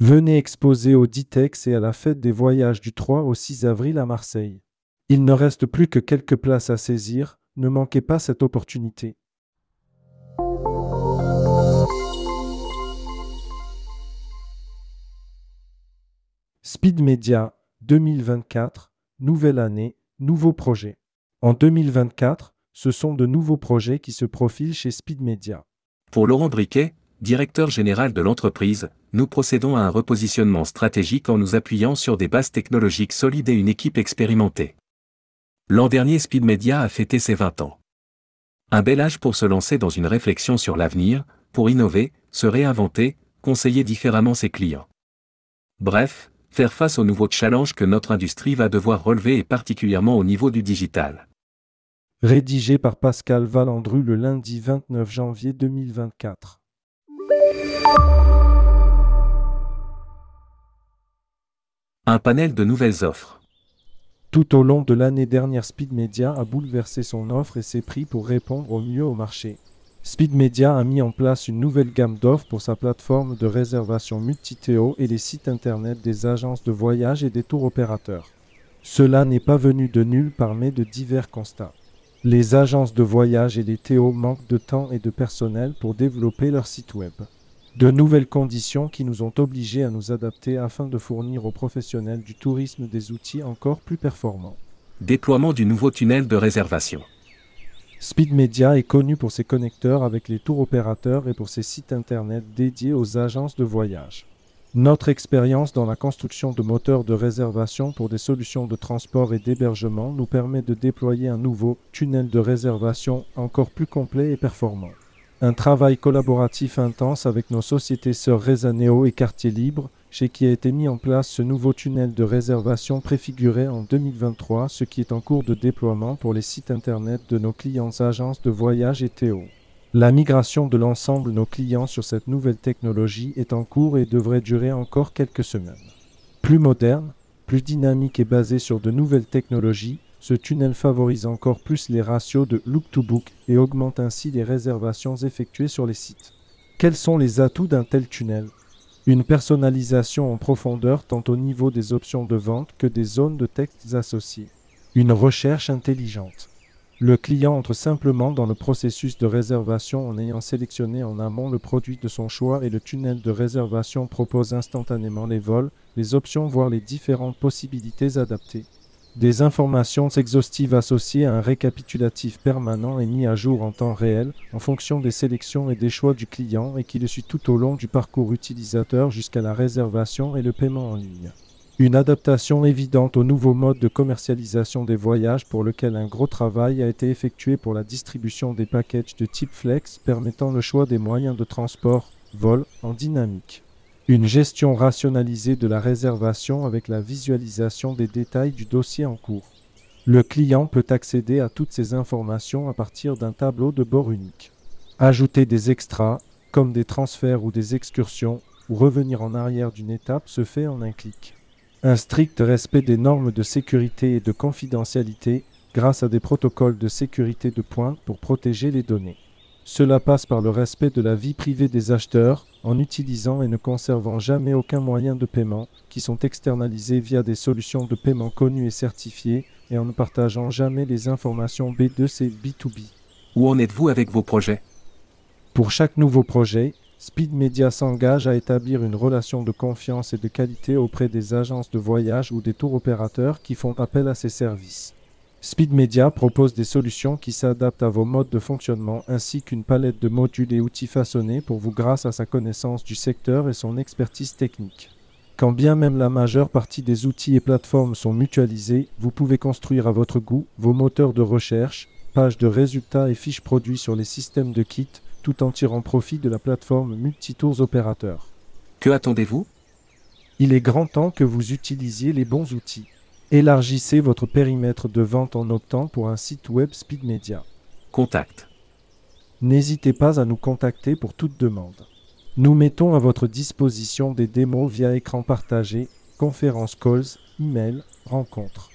Venez exposer au Ditex et à la fête des voyages du 3 au 6 avril à Marseille. Il ne reste plus que quelques places à saisir, ne manquez pas cette opportunité. Speed Media 2024, nouvelle année, nouveaux projets. En 2024, ce sont de nouveaux projets qui se profilent chez Speed Media. Pour Laurent Briquet, directeur général de l'entreprise, nous procédons à un repositionnement stratégique en nous appuyant sur des bases technologiques solides et une équipe expérimentée. L'an dernier Speed Media a fêté ses 20 ans. Un bel âge pour se lancer dans une réflexion sur l'avenir, pour innover, se réinventer, conseiller différemment ses clients. Bref, faire face aux nouveaux challenges que notre industrie va devoir relever et particulièrement au niveau du digital. Rédigé par Pascal Valandru le lundi 29 janvier 2024. Un panel de nouvelles offres. Tout au long de l'année dernière, Speed Media a bouleversé son offre et ses prix pour répondre au mieux au marché. Speed Media a mis en place une nouvelle gamme d'offres pour sa plateforme de réservation Multithéo et les sites internet des agences de voyage et des tours opérateurs. Cela n'est pas venu de nulle part mais de divers constats. Les agences de voyage et les Théo manquent de temps et de personnel pour développer leur site web. De nouvelles conditions qui nous ont obligés à nous adapter afin de fournir aux professionnels du tourisme des outils encore plus performants. Déploiement du nouveau tunnel de réservation. Speed Media est connu pour ses connecteurs avec les tours opérateurs et pour ses sites internet dédiés aux agences de voyage. Notre expérience dans la construction de moteurs de réservation pour des solutions de transport et d'hébergement nous permet de déployer un nouveau tunnel de réservation encore plus complet et performant. Un travail collaboratif intense avec nos sociétés sœurs Rezaneo et Quartier Libre chez qui a été mis en place ce nouveau tunnel de réservation préfiguré en 2023, ce qui est en cours de déploiement pour les sites internet de nos clients agences de voyage et Théo. La migration de l'ensemble de nos clients sur cette nouvelle technologie est en cours et devrait durer encore quelques semaines. Plus moderne, plus dynamique et basé sur de nouvelles technologies, ce tunnel favorise encore plus les ratios de look to book et augmente ainsi les réservations effectuées sur les sites. Quels sont les atouts d'un tel tunnel? Une personnalisation en profondeur tant au niveau des options de vente que des zones de textes associées. Une recherche intelligente. Le client entre simplement dans le processus de réservation en ayant sélectionné en amont le produit de son choix et le tunnel de réservation propose instantanément les vols, les options voire les différentes possibilités adaptées. Des informations exhaustives associées à un récapitulatif permanent et mis à jour en temps réel en fonction des sélections et des choix du client et qui le suit tout au long du parcours utilisateur jusqu'à la réservation et le paiement en ligne. Une adaptation évidente au nouveau mode de commercialisation des voyages pour lequel un gros travail a été effectué pour la distribution des packages de type flex permettant le choix des moyens de transport, vol en dynamique. Une gestion rationalisée de la réservation avec la visualisation des détails du dossier en cours. Le client peut accéder à toutes ces informations à partir d'un tableau de bord unique. Ajouter des extras, comme des transferts ou des excursions, ou revenir en arrière d'une étape se fait en un clic. Un strict respect des normes de sécurité et de confidentialité grâce à des protocoles de sécurité de pointe pour protéger les données. Cela passe par le respect de la vie privée des acheteurs en utilisant et ne conservant jamais aucun moyen de paiement qui sont externalisés via des solutions de paiement connues et certifiées et en ne partageant jamais les informations B2C B2B. Où en êtes-vous avec vos projets? Pour chaque nouveau projet, Speed Media s'engage à établir une relation de confiance et de qualité auprès des agences de voyage ou des tours opérateurs qui font appel à ses services. Speed Media propose des solutions qui s'adaptent à vos modes de fonctionnement ainsi qu'une palette de modules et outils façonnés pour vous grâce à sa connaissance du secteur et son expertise technique. Quand bien même la majeure partie des outils et plateformes sont mutualisés, vous pouvez construire à votre goût vos moteurs de recherche, pages de résultats et fiches produits sur les systèmes de kit tout en tirant profit de la plateforme Multitours Opérateurs. Que attendez-vous? Il est grand temps que vous utilisiez les bons outils. Élargissez votre périmètre de vente en optant pour un site web Speed Media. Contact. N'hésitez pas à nous contacter pour toute demande. Nous mettons à votre disposition des démos via écran partagé, conférences calls, email, rencontres.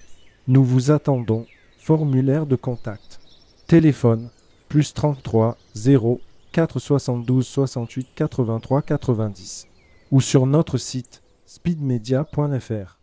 Nous vous attendons. Formulaire de contact. Téléphone plus 33 0 472 68 83 90 ou sur notre site speedmedia.fr.